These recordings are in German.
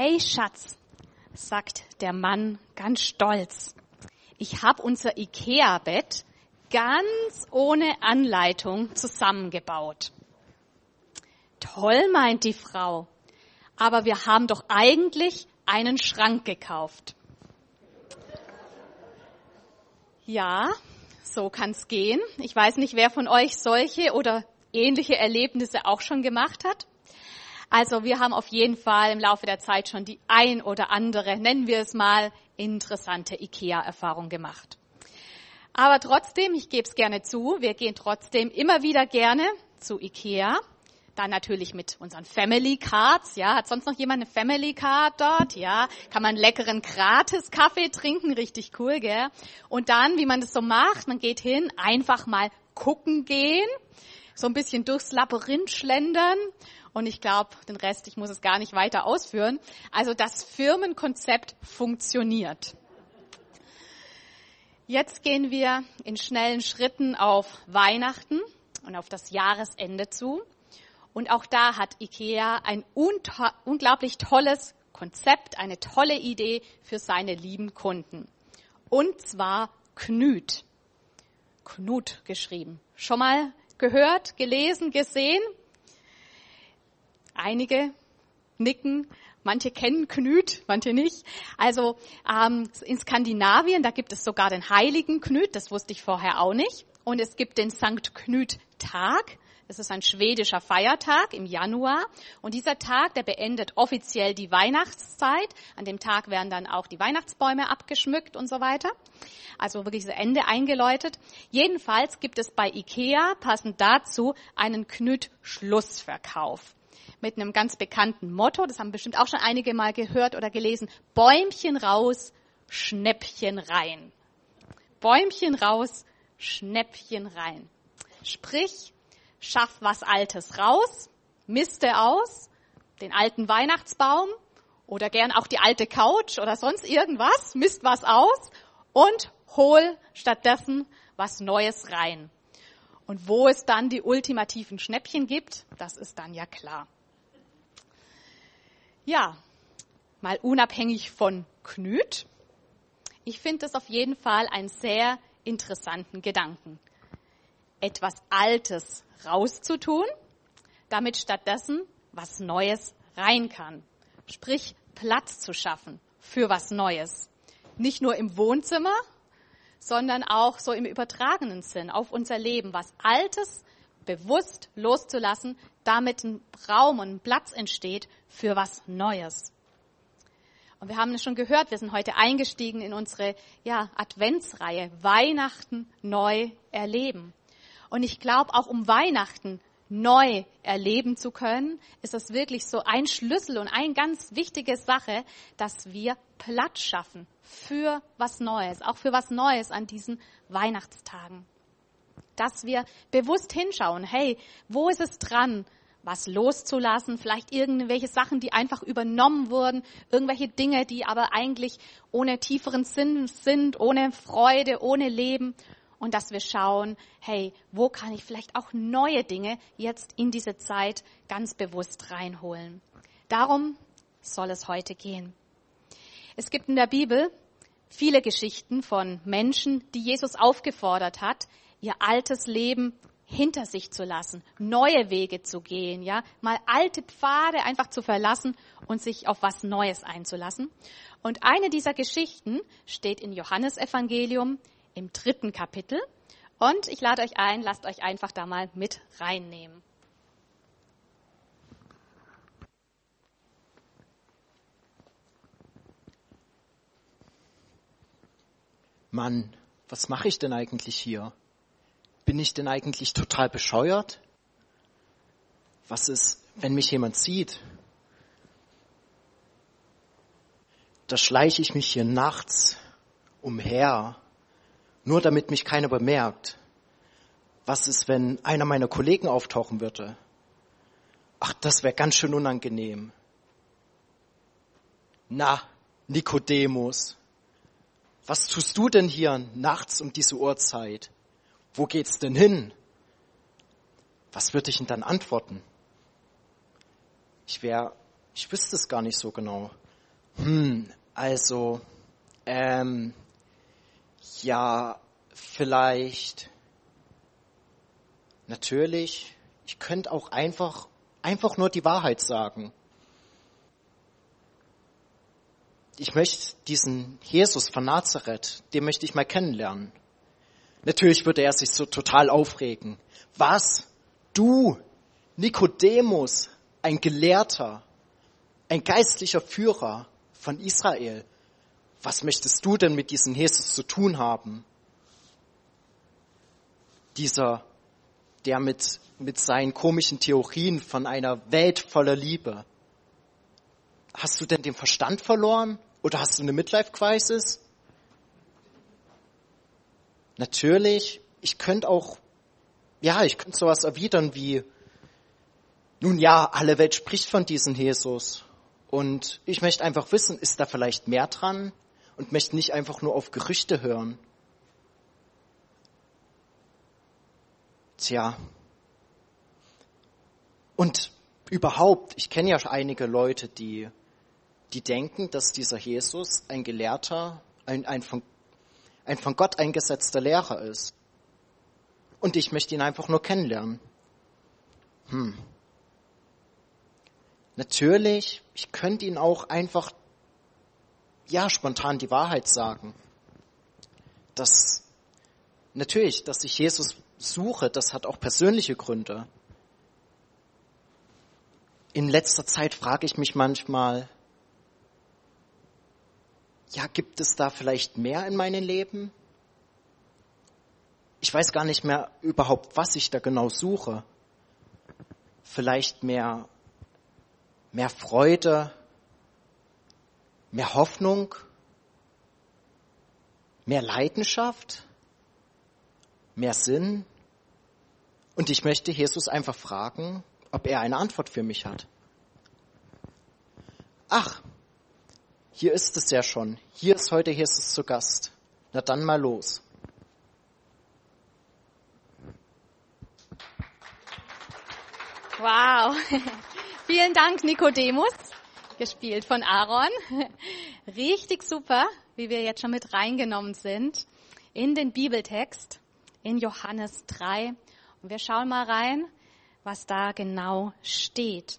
Hey Schatz, sagt der Mann ganz stolz, ich habe unser Ikea-Bett ganz ohne Anleitung zusammengebaut. Toll, meint die Frau, aber wir haben doch eigentlich einen Schrank gekauft. Ja, so kann's gehen. Ich weiß nicht, wer von euch solche oder ähnliche Erlebnisse auch schon gemacht hat. Also wir haben auf jeden Fall im Laufe der Zeit schon die ein oder andere, nennen wir es mal, interessante IKEA-Erfahrung gemacht. Aber trotzdem, ich gebe es gerne zu, wir gehen trotzdem immer wieder gerne zu IKEA. Dann natürlich mit unseren Family Cards. Ja, hat sonst noch jemand eine Family Card dort? Ja, kann man leckeren gratis Kaffee trinken, richtig cool, gell? Und dann, wie man das so macht, man geht hin, einfach mal gucken gehen, so ein bisschen durchs Labyrinth schlendern und ich glaube, den Rest, ich muss es gar nicht weiter ausführen. Also das Firmenkonzept funktioniert. Jetzt gehen wir in schnellen Schritten auf Weihnachten und auf das Jahresende zu. Und auch da hat IKEA ein unglaublich tolles Konzept, eine tolle Idee für seine lieben Kunden. Und zwar Knüt. Knut geschrieben. Schon mal gehört, gelesen, gesehen? Einige nicken. Manche kennen Knüt, manche nicht. Also ähm, in Skandinavien, da gibt es sogar den heiligen Knüt, das wusste ich vorher auch nicht. Und es gibt den Sankt Knüt Tag. Das ist ein schwedischer Feiertag im Januar. Und dieser Tag, der beendet offiziell die Weihnachtszeit. An dem Tag werden dann auch die Weihnachtsbäume abgeschmückt und so weiter. Also wirklich das Ende eingeläutet. Jedenfalls gibt es bei IKEA passend dazu einen Knüt-Schlussverkauf mit einem ganz bekannten Motto, das haben bestimmt auch schon einige mal gehört oder gelesen, Bäumchen raus, Schnäppchen rein. Bäumchen raus, Schnäppchen rein. Sprich, schaff was Altes raus, miste aus, den alten Weihnachtsbaum oder gern auch die alte Couch oder sonst irgendwas, misst was aus und hol stattdessen was Neues rein. Und wo es dann die ultimativen Schnäppchen gibt, das ist dann ja klar. Ja, mal unabhängig von Knüt. Ich finde das auf jeden Fall einen sehr interessanten Gedanken. Etwas Altes rauszutun, damit stattdessen was Neues rein kann. Sprich, Platz zu schaffen für was Neues. Nicht nur im Wohnzimmer, sondern auch so im übertragenen Sinn auf unser Leben, was Altes bewusst loszulassen, damit ein Raum und ein Platz entsteht für was Neues. Und wir haben es schon gehört, wir sind heute eingestiegen in unsere ja, Adventsreihe Weihnachten neu erleben. Und ich glaube, auch um Weihnachten neu erleben zu können, ist das wirklich so ein Schlüssel und eine ganz wichtige Sache, dass wir Platz schaffen für was Neues, auch für was Neues an diesen Weihnachtstagen dass wir bewusst hinschauen, hey, wo ist es dran, was loszulassen, vielleicht irgendwelche Sachen, die einfach übernommen wurden, irgendwelche Dinge, die aber eigentlich ohne tieferen Sinn sind, ohne Freude, ohne Leben. Und dass wir schauen, hey, wo kann ich vielleicht auch neue Dinge jetzt in diese Zeit ganz bewusst reinholen. Darum soll es heute gehen. Es gibt in der Bibel viele Geschichten von Menschen, die Jesus aufgefordert hat, ihr altes Leben hinter sich zu lassen, neue Wege zu gehen, ja, mal alte Pfade einfach zu verlassen und sich auf was Neues einzulassen. Und eine dieser Geschichten steht in Johannes Evangelium im dritten Kapitel. Und ich lade euch ein, lasst euch einfach da mal mit reinnehmen. Mann, was mache ich denn eigentlich hier? bin ich denn eigentlich total bescheuert? Was ist, wenn mich jemand sieht? Da schleiche ich mich hier nachts umher, nur damit mich keiner bemerkt. Was ist, wenn einer meiner Kollegen auftauchen würde? Ach, das wäre ganz schön unangenehm. Na, Nikodemus, was tust du denn hier nachts um diese Uhrzeit? Wo geht's denn hin? Was würde ich denn dann antworten? Ich wäre, ich wüsste es gar nicht so genau. Hm, also, ähm, ja, vielleicht, natürlich, ich könnte auch einfach, einfach nur die Wahrheit sagen. Ich möchte diesen Jesus von Nazareth, den möchte ich mal kennenlernen. Natürlich würde er sich so total aufregen. Was? Du, Nikodemus, ein Gelehrter, ein geistlicher Führer von Israel. Was möchtest du denn mit diesem Jesus zu tun haben? Dieser, der mit, mit seinen komischen Theorien von einer Welt voller Liebe. Hast du denn den Verstand verloren? Oder hast du eine Midlife-Crisis? Natürlich, ich könnte auch, ja, ich könnte sowas erwidern wie, nun ja, alle Welt spricht von diesem Jesus. Und ich möchte einfach wissen, ist da vielleicht mehr dran? Und möchte nicht einfach nur auf Gerüchte hören. Tja. Und überhaupt, ich kenne ja einige Leute, die, die denken, dass dieser Jesus ein Gelehrter, ein, ein, von, ein von Gott eingesetzter Lehrer ist. Und ich möchte ihn einfach nur kennenlernen. Hm. Natürlich, ich könnte ihn auch einfach, ja, spontan die Wahrheit sagen. Das, natürlich, dass ich Jesus suche, das hat auch persönliche Gründe. In letzter Zeit frage ich mich manchmal, ja, gibt es da vielleicht mehr in meinem Leben? Ich weiß gar nicht mehr überhaupt, was ich da genau suche. Vielleicht mehr mehr Freude, mehr Hoffnung, mehr Leidenschaft, mehr Sinn. Und ich möchte Jesus einfach fragen, ob er eine Antwort für mich hat. Ach, hier ist es ja schon. Hier ist heute Jesus zu Gast. Na dann mal los. Wow. Vielen Dank, Nikodemus, gespielt von Aaron. Richtig super, wie wir jetzt schon mit reingenommen sind in den Bibeltext in Johannes 3. Und wir schauen mal rein, was da genau steht.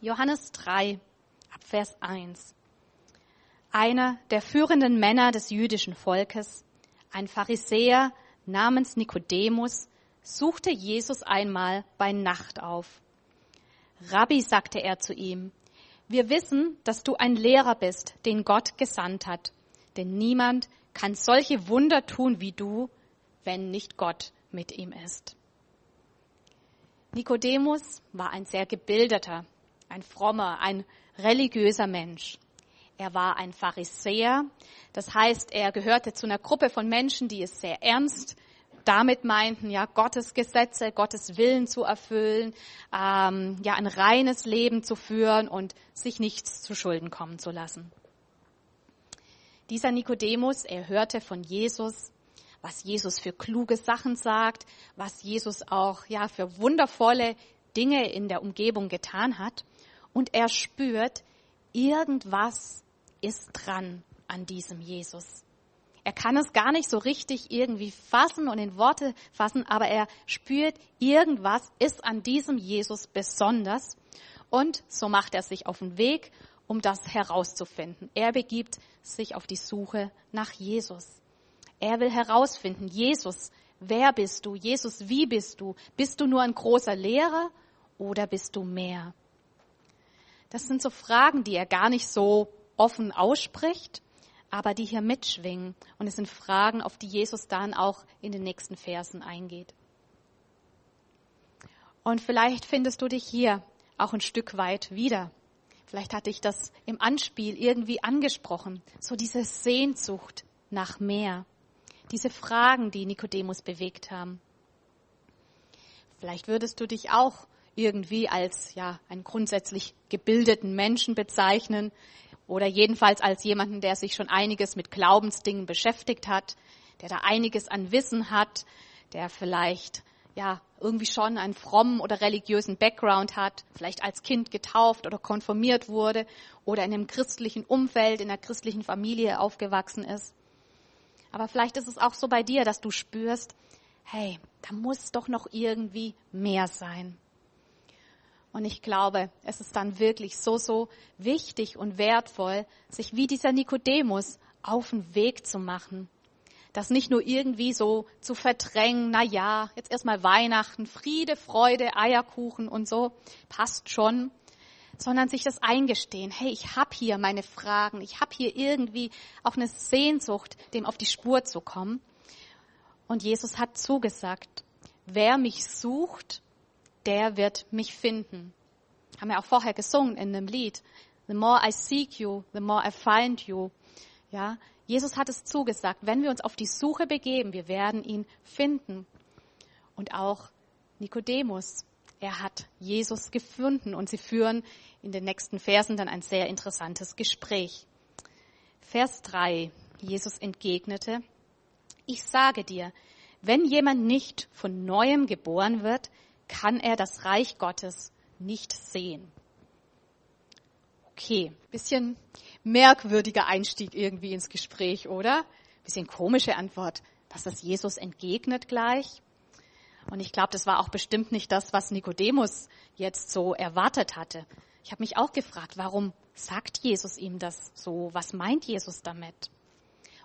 Johannes 3, ab Vers 1. Einer der führenden Männer des jüdischen Volkes, ein Pharisäer namens Nikodemus, suchte Jesus einmal bei Nacht auf Rabbi, sagte er zu ihm, wir wissen, dass du ein Lehrer bist, den Gott gesandt hat. Denn niemand kann solche Wunder tun wie du, wenn nicht Gott mit ihm ist. Nikodemus war ein sehr gebildeter, ein frommer, ein religiöser Mensch. Er war ein Pharisäer, das heißt, er gehörte zu einer Gruppe von Menschen, die es sehr ernst damit meinten, ja, Gottes Gesetze, Gottes Willen zu erfüllen, ähm, ja, ein reines Leben zu führen und sich nichts zu Schulden kommen zu lassen. Dieser Nikodemus, er hörte von Jesus, was Jesus für kluge Sachen sagt, was Jesus auch, ja, für wundervolle Dinge in der Umgebung getan hat. Und er spürt, irgendwas ist dran an diesem Jesus. Er kann es gar nicht so richtig irgendwie fassen und in Worte fassen, aber er spürt, irgendwas ist an diesem Jesus besonders. Und so macht er sich auf den Weg, um das herauszufinden. Er begibt sich auf die Suche nach Jesus. Er will herausfinden, Jesus, wer bist du? Jesus, wie bist du? Bist du nur ein großer Lehrer oder bist du mehr? Das sind so Fragen, die er gar nicht so offen ausspricht, aber die hier mitschwingen. Und es sind Fragen, auf die Jesus dann auch in den nächsten Versen eingeht. Und vielleicht findest du dich hier auch ein Stück weit wieder. Vielleicht hat dich das im Anspiel irgendwie angesprochen. So diese Sehnsucht nach mehr. Diese Fragen, die Nikodemus bewegt haben. Vielleicht würdest du dich auch irgendwie als ja einen grundsätzlich gebildeten Menschen bezeichnen, oder jedenfalls als jemanden, der sich schon einiges mit Glaubensdingen beschäftigt hat, der da einiges an Wissen hat, der vielleicht ja irgendwie schon einen frommen oder religiösen Background hat, vielleicht als Kind getauft oder konformiert wurde oder in einem christlichen Umfeld, in einer christlichen Familie aufgewachsen ist. Aber vielleicht ist es auch so bei dir, dass du spürst, hey, da muss doch noch irgendwie mehr sein. Und ich glaube, es ist dann wirklich so, so wichtig und wertvoll, sich wie dieser Nikodemus auf den Weg zu machen. Das nicht nur irgendwie so zu verdrängen, na ja, jetzt erstmal Weihnachten, Friede, Freude, Eierkuchen und so, passt schon, sondern sich das eingestehen, hey, ich habe hier meine Fragen, ich habe hier irgendwie auch eine Sehnsucht, dem auf die Spur zu kommen. Und Jesus hat zugesagt, wer mich sucht, der wird mich finden. Haben wir auch vorher gesungen in einem Lied. The more I seek you, the more I find you. Ja, Jesus hat es zugesagt, wenn wir uns auf die Suche begeben, wir werden ihn finden. Und auch Nikodemus, er hat Jesus gefunden und sie führen in den nächsten Versen dann ein sehr interessantes Gespräch. Vers 3. Jesus entgegnete, ich sage dir, wenn jemand nicht von neuem geboren wird, kann er das Reich Gottes nicht sehen. Okay, bisschen merkwürdiger Einstieg irgendwie ins Gespräch, oder? Bisschen komische Antwort, dass das Jesus entgegnet gleich. Und ich glaube, das war auch bestimmt nicht das, was Nikodemus jetzt so erwartet hatte. Ich habe mich auch gefragt, warum sagt Jesus ihm das so? Was meint Jesus damit?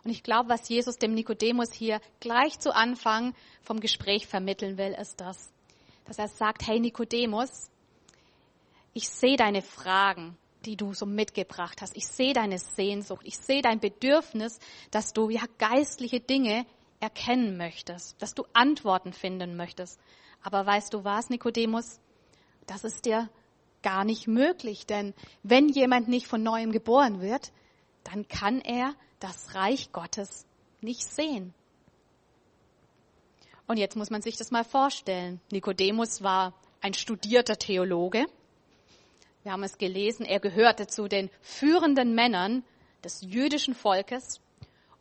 Und ich glaube, was Jesus dem Nikodemus hier gleich zu Anfang vom Gespräch vermitteln will, ist das, dass er sagt, hey Nikodemus, ich sehe deine Fragen, die du so mitgebracht hast. Ich sehe deine Sehnsucht. Ich sehe dein Bedürfnis, dass du ja geistliche Dinge erkennen möchtest, dass du Antworten finden möchtest. Aber weißt du was, Nikodemus? Das ist dir gar nicht möglich, denn wenn jemand nicht von neuem geboren wird, dann kann er das Reich Gottes nicht sehen. Und jetzt muss man sich das mal vorstellen. Nikodemus war ein studierter Theologe. Wir haben es gelesen, er gehörte zu den führenden Männern des jüdischen Volkes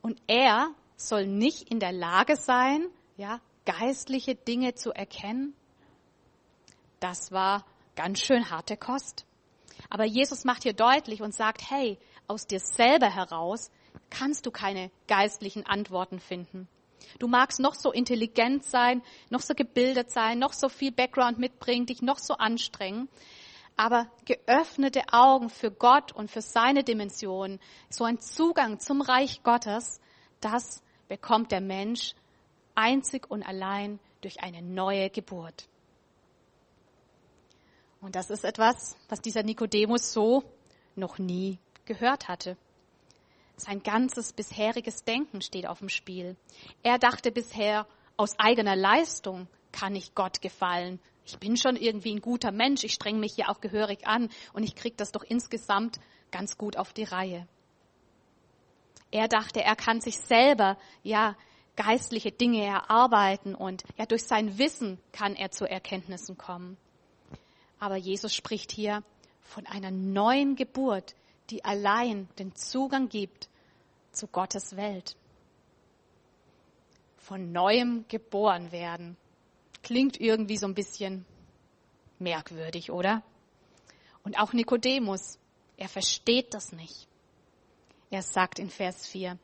und er soll nicht in der Lage sein, ja, geistliche Dinge zu erkennen. Das war ganz schön harte Kost. Aber Jesus macht hier deutlich und sagt, hey, aus dir selber heraus kannst du keine geistlichen Antworten finden. Du magst noch so intelligent sein, noch so gebildet sein, noch so viel Background mitbringen, dich noch so anstrengen. Aber geöffnete Augen für Gott und für seine Dimension, so ein Zugang zum Reich Gottes, das bekommt der Mensch einzig und allein durch eine neue Geburt. Und das ist etwas, was dieser Nikodemus so noch nie gehört hatte. Sein ganzes bisheriges Denken steht auf dem Spiel. Er dachte bisher, aus eigener Leistung kann ich Gott gefallen. Ich bin schon irgendwie ein guter Mensch, ich streng mich hier auch gehörig an und ich krieg das doch insgesamt ganz gut auf die Reihe. Er dachte, er kann sich selber, ja, geistliche Dinge erarbeiten und ja, durch sein Wissen kann er zu Erkenntnissen kommen. Aber Jesus spricht hier von einer neuen Geburt, die allein den Zugang gibt zu Gottes Welt. Von neuem geboren werden. Klingt irgendwie so ein bisschen merkwürdig, oder? Und auch Nikodemus, er versteht das nicht. Er sagt in Vers 4,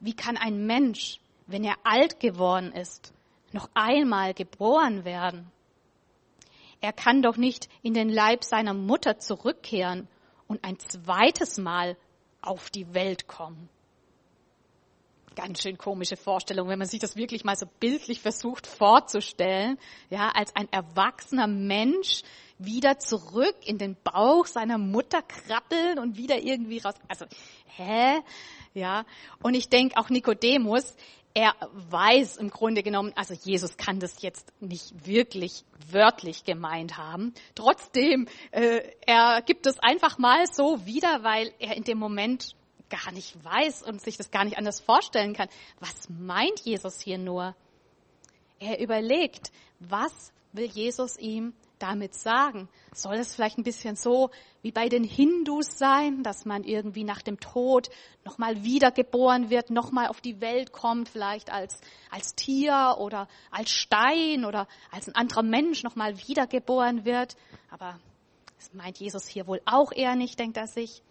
wie kann ein Mensch, wenn er alt geworden ist, noch einmal geboren werden? Er kann doch nicht in den Leib seiner Mutter zurückkehren und ein zweites Mal auf die Welt kommen ganz schön komische Vorstellung, wenn man sich das wirklich mal so bildlich versucht vorzustellen, ja, als ein erwachsener Mensch wieder zurück in den Bauch seiner Mutter krabbeln und wieder irgendwie raus. Also, hä? Ja. Und ich denke auch Nikodemus, er weiß im Grunde genommen, also Jesus kann das jetzt nicht wirklich wörtlich gemeint haben. Trotzdem, äh, er gibt es einfach mal so wieder, weil er in dem Moment gar nicht weiß und sich das gar nicht anders vorstellen kann. Was meint Jesus hier nur? Er überlegt, was will Jesus ihm damit sagen? Soll es vielleicht ein bisschen so wie bei den Hindus sein, dass man irgendwie nach dem Tod nochmal wiedergeboren wird, nochmal auf die Welt kommt, vielleicht als, als Tier oder als Stein oder als ein anderer Mensch nochmal wiedergeboren wird? Aber das meint Jesus hier wohl auch eher nicht, denkt er sich.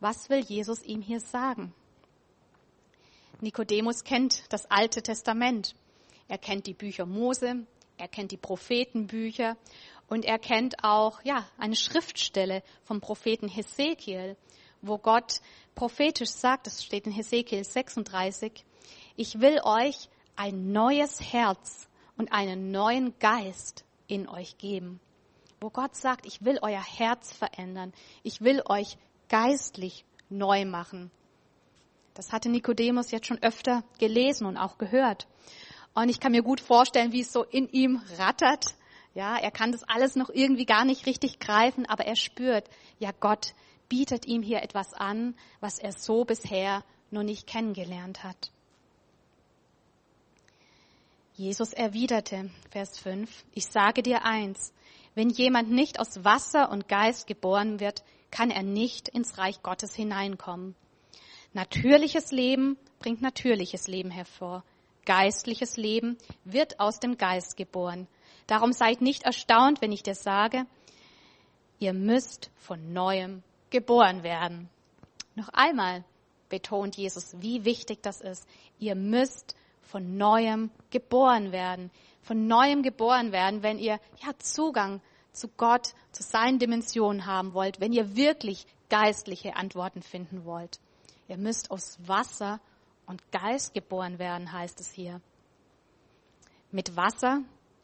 Was will Jesus ihm hier sagen? Nikodemus kennt das Alte Testament. Er kennt die Bücher Mose, er kennt die Prophetenbücher und er kennt auch, ja, eine Schriftstelle vom Propheten Hesekiel, wo Gott prophetisch sagt, das steht in Hesekiel 36, ich will euch ein neues Herz und einen neuen Geist in euch geben. Wo Gott sagt, ich will euer Herz verändern, ich will euch geistlich neu machen. Das hatte Nikodemus jetzt schon öfter gelesen und auch gehört. Und ich kann mir gut vorstellen, wie es so in ihm rattert. Ja, er kann das alles noch irgendwie gar nicht richtig greifen, aber er spürt, ja, Gott bietet ihm hier etwas an, was er so bisher noch nicht kennengelernt hat. Jesus erwiderte, Vers 5, ich sage dir eins, wenn jemand nicht aus Wasser und Geist geboren wird, kann er nicht ins Reich Gottes hineinkommen. Natürliches Leben bringt natürliches Leben hervor geistliches Leben wird aus dem Geist geboren. Darum seid nicht erstaunt, wenn ich dir sage, ihr müsst von neuem geboren werden. Noch einmal betont Jesus, wie wichtig das ist. Ihr müsst von neuem geboren werden. Von neuem geboren werden, wenn ihr ja Zugang zu Gott, zu seinen Dimensionen haben wollt, wenn ihr wirklich geistliche Antworten finden wollt. Ihr müsst aus Wasser und Geist geboren werden, heißt es hier. Mit Wasser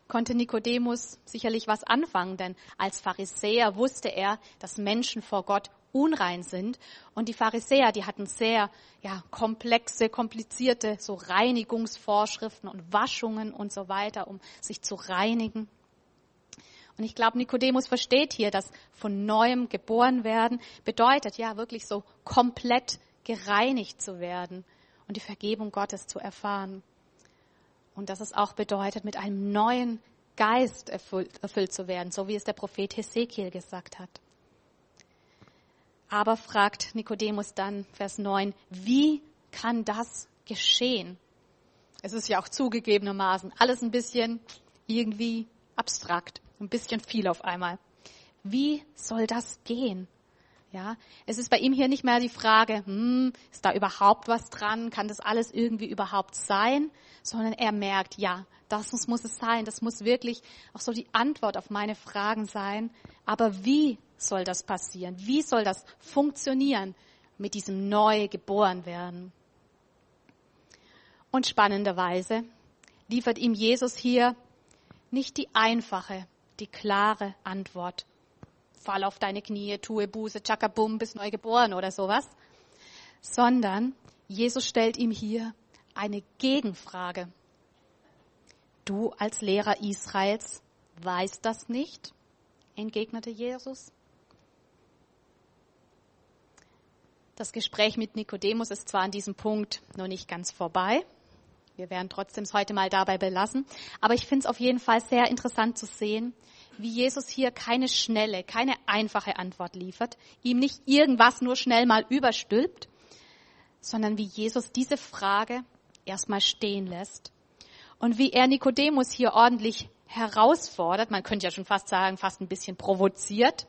konnte Nikodemus sicherlich was anfangen, denn als Pharisäer wusste er, dass Menschen vor Gott unrein sind. Und die Pharisäer, die hatten sehr ja, komplexe, komplizierte so Reinigungsvorschriften und Waschungen und so weiter, um sich zu reinigen. Und ich glaube, Nikodemus versteht hier, dass von neuem geboren werden bedeutet ja wirklich so komplett gereinigt zu werden und die Vergebung Gottes zu erfahren. Und dass es auch bedeutet, mit einem neuen Geist erfüllt, erfüllt zu werden, so wie es der Prophet Hesekiel gesagt hat. Aber fragt Nikodemus dann, Vers 9, wie kann das geschehen? Es ist ja auch zugegebenermaßen alles ein bisschen irgendwie abstrakt, ein bisschen viel auf einmal. Wie soll das gehen? Ja, es ist bei ihm hier nicht mehr die Frage, hm, ist da überhaupt was dran? Kann das alles irgendwie überhaupt sein? Sondern er merkt, ja, das muss es sein. Das muss wirklich auch so die Antwort auf meine Fragen sein. Aber wie soll das passieren? Wie soll das funktionieren mit diesem neu geboren werden? Und spannenderweise liefert ihm Jesus hier nicht die einfache, die klare Antwort, fall auf deine Knie, tue Buße, tschakabum, bist neu geboren oder sowas, sondern Jesus stellt ihm hier eine Gegenfrage. Du als Lehrer Israels weißt das nicht? entgegnete Jesus. Das Gespräch mit Nikodemus ist zwar an diesem Punkt noch nicht ganz vorbei. Wir werden trotzdem es heute mal dabei belassen. Aber ich finde es auf jeden Fall sehr interessant zu sehen, wie Jesus hier keine schnelle, keine einfache Antwort liefert, ihm nicht irgendwas nur schnell mal überstülpt, sondern wie Jesus diese Frage erstmal stehen lässt und wie er Nikodemus hier ordentlich herausfordert, man könnte ja schon fast sagen, fast ein bisschen provoziert,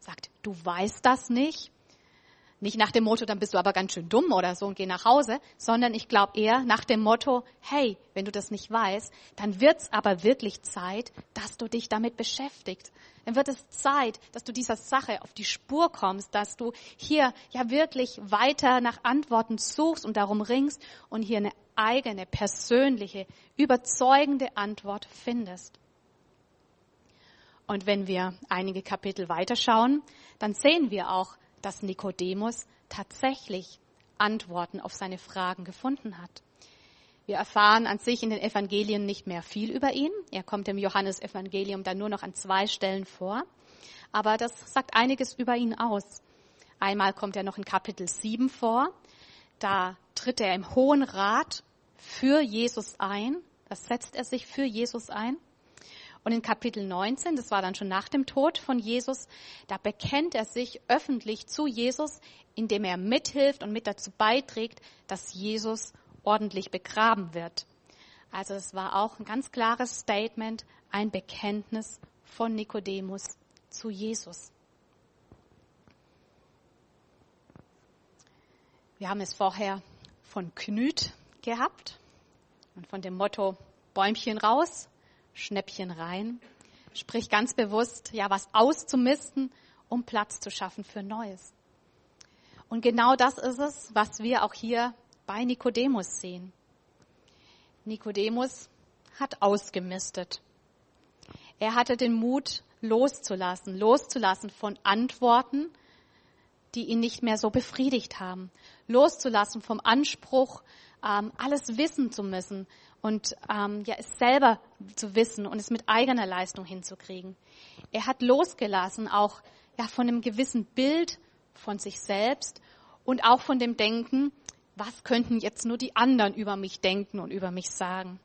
sagt, du weißt das nicht, nicht nach dem Motto, dann bist du aber ganz schön dumm oder so und geh nach Hause, sondern ich glaube eher nach dem Motto, hey, wenn du das nicht weißt, dann wird's aber wirklich Zeit, dass du dich damit beschäftigst. Dann wird es Zeit, dass du dieser Sache auf die Spur kommst, dass du hier ja wirklich weiter nach Antworten suchst und darum ringst und hier eine eigene, persönliche, überzeugende Antwort findest. Und wenn wir einige Kapitel weiterschauen, dann sehen wir auch, dass Nikodemus tatsächlich Antworten auf seine Fragen gefunden hat. Wir erfahren an sich in den Evangelien nicht mehr viel über ihn. Er kommt im Johannesevangelium dann nur noch an zwei Stellen vor. Aber das sagt einiges über ihn aus. Einmal kommt er noch in Kapitel 7 vor. Da tritt er im Hohen Rat für Jesus ein. Da setzt er sich für Jesus ein. Und in Kapitel 19, das war dann schon nach dem Tod von Jesus, da bekennt er sich öffentlich zu Jesus, indem er mithilft und mit dazu beiträgt, dass Jesus ordentlich begraben wird. Also es war auch ein ganz klares Statement, ein Bekenntnis von Nikodemus zu Jesus. Wir haben es vorher von Knüt gehabt und von dem Motto Bäumchen raus, Schnäppchen rein. Sprich ganz bewusst, ja, was auszumisten, um Platz zu schaffen für Neues. Und genau das ist es, was wir auch hier bei Nikodemus sehen. Nikodemus hat ausgemistet. Er hatte den Mut, loszulassen, loszulassen von Antworten, die ihn nicht mehr so befriedigt haben, loszulassen vom Anspruch, ähm, alles wissen zu müssen und ähm, ja, es selber zu wissen und es mit eigener Leistung hinzukriegen. Er hat losgelassen auch ja, von einem gewissen Bild von sich selbst und auch von dem Denken, was könnten jetzt nur die anderen über mich denken und über mich sagen.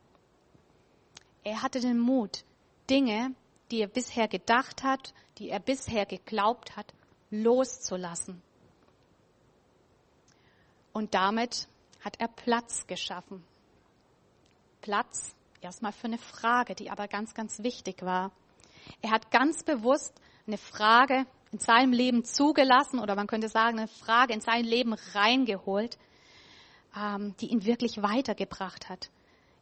Er hatte den Mut, Dinge, die er bisher gedacht hat, die er bisher geglaubt hat, loszulassen. Und damit hat er Platz geschaffen. Platz erstmal für eine Frage, die aber ganz, ganz wichtig war. Er hat ganz bewusst eine Frage in seinem Leben zugelassen oder man könnte sagen, eine Frage in sein Leben reingeholt, ähm, die ihn wirklich weitergebracht hat.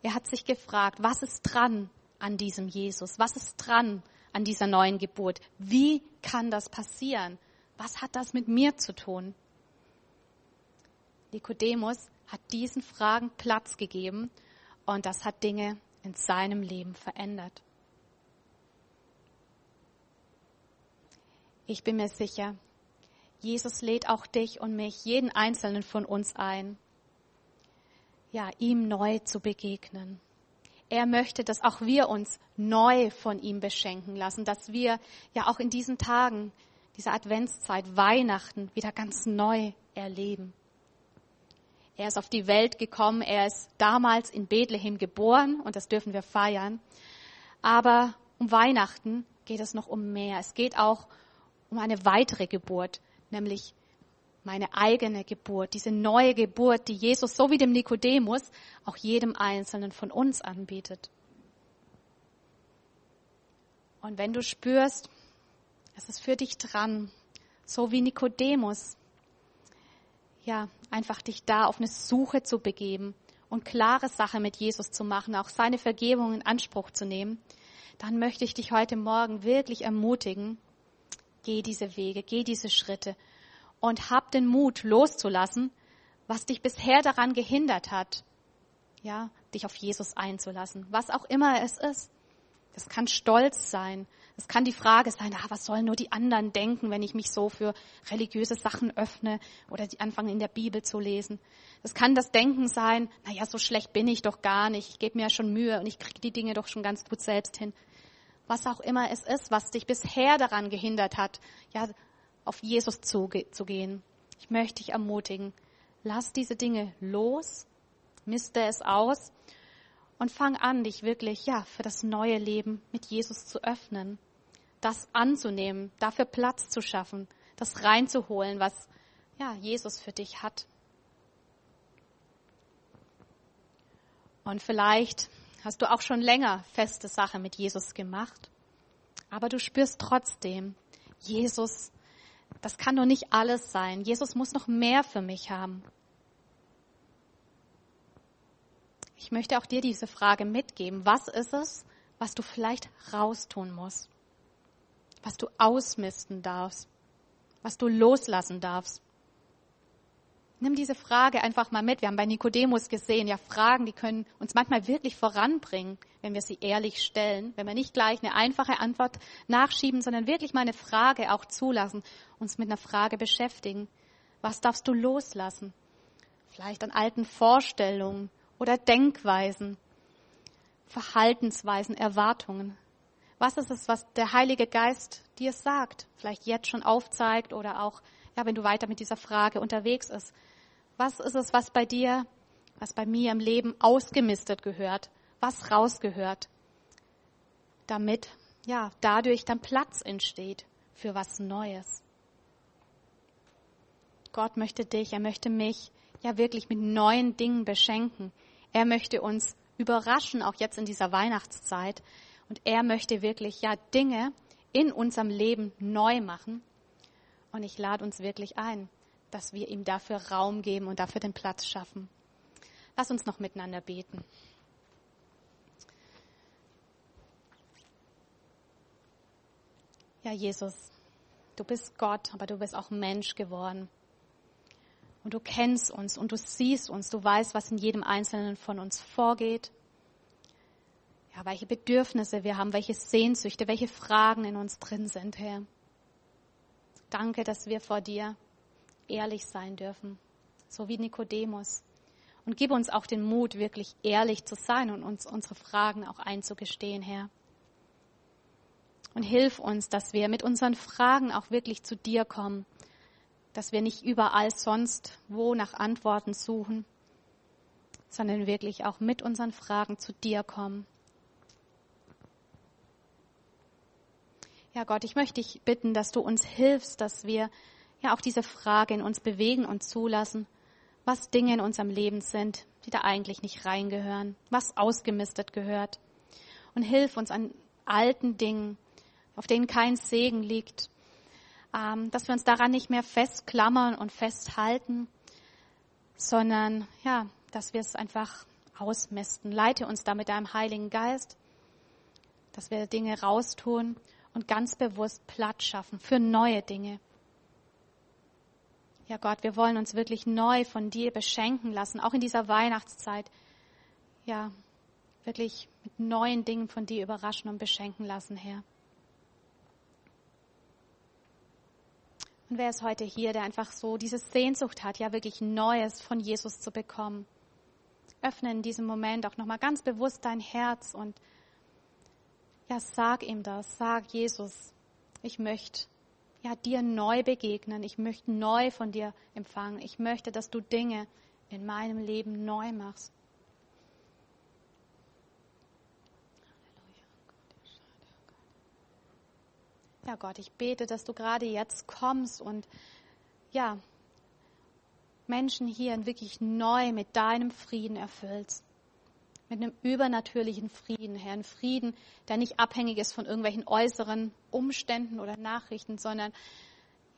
Er hat sich gefragt, was ist dran an diesem Jesus? Was ist dran an dieser neuen Geburt? Wie kann das passieren? Was hat das mit mir zu tun? Nikodemus hat diesen Fragen Platz gegeben und das hat Dinge in seinem Leben verändert. Ich bin mir sicher, Jesus lädt auch dich und mich, jeden einzelnen von uns ein, ja, ihm neu zu begegnen. Er möchte, dass auch wir uns neu von ihm beschenken lassen, dass wir ja auch in diesen Tagen, dieser Adventszeit, Weihnachten wieder ganz neu erleben. Er ist auf die Welt gekommen, er ist damals in Bethlehem geboren und das dürfen wir feiern. Aber um Weihnachten geht es noch um mehr. Es geht auch um eine weitere Geburt, nämlich meine eigene Geburt, diese neue Geburt, die Jesus so wie dem Nikodemus auch jedem Einzelnen von uns anbietet. Und wenn du spürst, es ist für dich dran, so wie Nikodemus, ja, einfach dich da auf eine Suche zu begeben und klare Sache mit Jesus zu machen, auch seine Vergebung in Anspruch zu nehmen, dann möchte ich dich heute Morgen wirklich ermutigen, geh diese Wege, geh diese Schritte und hab den Mut loszulassen, was dich bisher daran gehindert hat, ja, dich auf Jesus einzulassen, was auch immer es ist. Das kann Stolz sein. Es kann die Frage sein, ah, was sollen nur die anderen denken, wenn ich mich so für religiöse Sachen öffne oder die anfange in der Bibel zu lesen. Es kann das Denken sein, na ja, so schlecht bin ich doch gar nicht. Ich gebe mir ja schon Mühe und ich kriege die Dinge doch schon ganz gut selbst hin. Was auch immer es ist, was dich bisher daran gehindert hat, ja, auf Jesus zu, zu gehen. Ich möchte dich ermutigen, lass diese Dinge los, miste es aus und fang an, dich wirklich, ja, für das neue Leben mit Jesus zu öffnen, das anzunehmen, dafür Platz zu schaffen, das reinzuholen, was, ja, Jesus für dich hat. Und vielleicht hast du auch schon länger feste Sache mit Jesus gemacht, aber du spürst trotzdem, Jesus das kann doch nicht alles sein. Jesus muss noch mehr für mich haben. Ich möchte auch dir diese Frage mitgeben. Was ist es, was du vielleicht raustun musst? Was du ausmisten darfst? Was du loslassen darfst? Nimm diese Frage einfach mal mit. Wir haben bei Nikodemus gesehen, ja, Fragen, die können uns manchmal wirklich voranbringen, wenn wir sie ehrlich stellen, wenn wir nicht gleich eine einfache Antwort nachschieben, sondern wirklich mal eine Frage auch zulassen, uns mit einer Frage beschäftigen. Was darfst du loslassen? Vielleicht an alten Vorstellungen oder Denkweisen, Verhaltensweisen, Erwartungen. Was ist es, was der Heilige Geist dir sagt? Vielleicht jetzt schon aufzeigt oder auch, ja, wenn du weiter mit dieser Frage unterwegs ist. Was ist es, was bei dir, was bei mir im Leben ausgemistet gehört, was rausgehört, damit ja dadurch dann Platz entsteht für was Neues. Gott möchte dich, er möchte mich ja wirklich mit neuen Dingen beschenken. Er möchte uns überraschen, auch jetzt in dieser Weihnachtszeit. Und er möchte wirklich ja Dinge in unserem Leben neu machen. Und ich lade uns wirklich ein, dass wir ihm dafür Raum geben und dafür den Platz schaffen. Lass uns noch miteinander beten. Ja, Jesus, du bist Gott, aber du bist auch Mensch geworden. Und du kennst uns und du siehst uns, du weißt, was in jedem Einzelnen von uns vorgeht. Ja, welche Bedürfnisse wir haben, welche Sehnsüchte, welche Fragen in uns drin sind, Herr. Danke, dass wir vor dir ehrlich sein dürfen, so wie Nikodemus. Und gib uns auch den Mut, wirklich ehrlich zu sein und uns unsere Fragen auch einzugestehen, Herr. Und hilf uns, dass wir mit unseren Fragen auch wirklich zu dir kommen dass wir nicht überall sonst wo nach Antworten suchen, sondern wirklich auch mit unseren Fragen zu dir kommen. Ja, Gott, ich möchte dich bitten, dass du uns hilfst, dass wir ja auch diese Frage in uns bewegen und zulassen, was Dinge in unserem Leben sind, die da eigentlich nicht reingehören, was ausgemistet gehört. Und hilf uns an alten Dingen, auf denen kein Segen liegt, dass wir uns daran nicht mehr festklammern und festhalten, sondern ja, dass wir es einfach ausmisten. Leite uns da mit deinem Heiligen Geist, dass wir Dinge raustun und ganz bewusst Platz schaffen für neue Dinge. Ja Gott, wir wollen uns wirklich neu von dir beschenken lassen, auch in dieser Weihnachtszeit. Ja, wirklich mit neuen Dingen von dir überraschen und beschenken lassen, Herr. Und wer ist heute hier, der einfach so diese Sehnsucht hat, ja wirklich Neues von Jesus zu bekommen? Öffne in diesem Moment auch nochmal ganz bewusst dein Herz und ja, sag ihm das. Sag Jesus, ich möchte ja dir neu begegnen. Ich möchte neu von dir empfangen. Ich möchte, dass du Dinge in meinem Leben neu machst. Ja, Gott, ich bete, dass du gerade jetzt kommst und ja, Menschen hier wirklich neu mit deinem Frieden erfüllst. Mit einem übernatürlichen Frieden, Herr. Ein Frieden, der nicht abhängig ist von irgendwelchen äußeren Umständen oder Nachrichten, sondern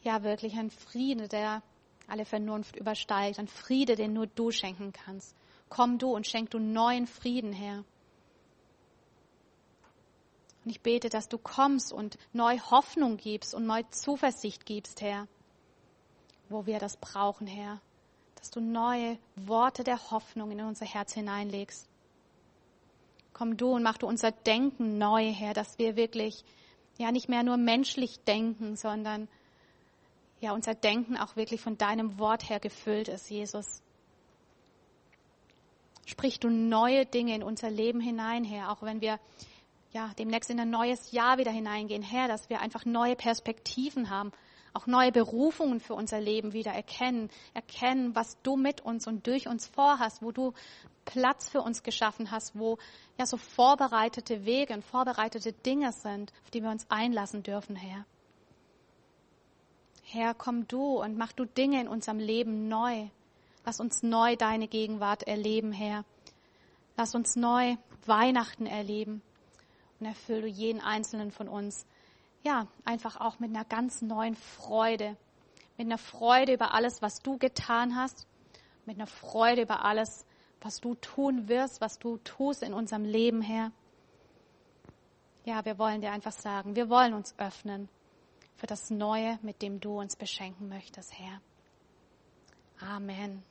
ja wirklich ein Friede, der alle Vernunft übersteigt. Ein Friede, den nur du schenken kannst. Komm du und schenk du neuen Frieden, Herr. Und ich bete, dass du kommst und neu Hoffnung gibst und neu Zuversicht gibst, Herr, wo wir das brauchen, Herr. Dass du neue Worte der Hoffnung in unser Herz hineinlegst. Komm du und mach du unser Denken neu, Herr, dass wir wirklich ja nicht mehr nur menschlich denken, sondern ja unser Denken auch wirklich von deinem Wort her gefüllt ist, Jesus. Sprich du neue Dinge in unser Leben hinein, Herr, auch wenn wir ja, demnächst in ein neues Jahr wieder hineingehen. Herr, dass wir einfach neue Perspektiven haben, auch neue Berufungen für unser Leben wieder erkennen, erkennen, was du mit uns und durch uns vorhast, wo du Platz für uns geschaffen hast, wo ja so vorbereitete Wege und vorbereitete Dinge sind, auf die wir uns einlassen dürfen, Herr. Herr, komm du und mach du Dinge in unserem Leben neu. Lass uns neu deine Gegenwart erleben, Herr. Lass uns neu Weihnachten erleben und erfülle jeden einzelnen von uns. Ja, einfach auch mit einer ganz neuen Freude. Mit einer Freude über alles, was du getan hast. Mit einer Freude über alles, was du tun wirst, was du tust in unserem Leben, Herr. Ja, wir wollen dir einfach sagen, wir wollen uns öffnen für das Neue, mit dem du uns beschenken möchtest, Herr. Amen.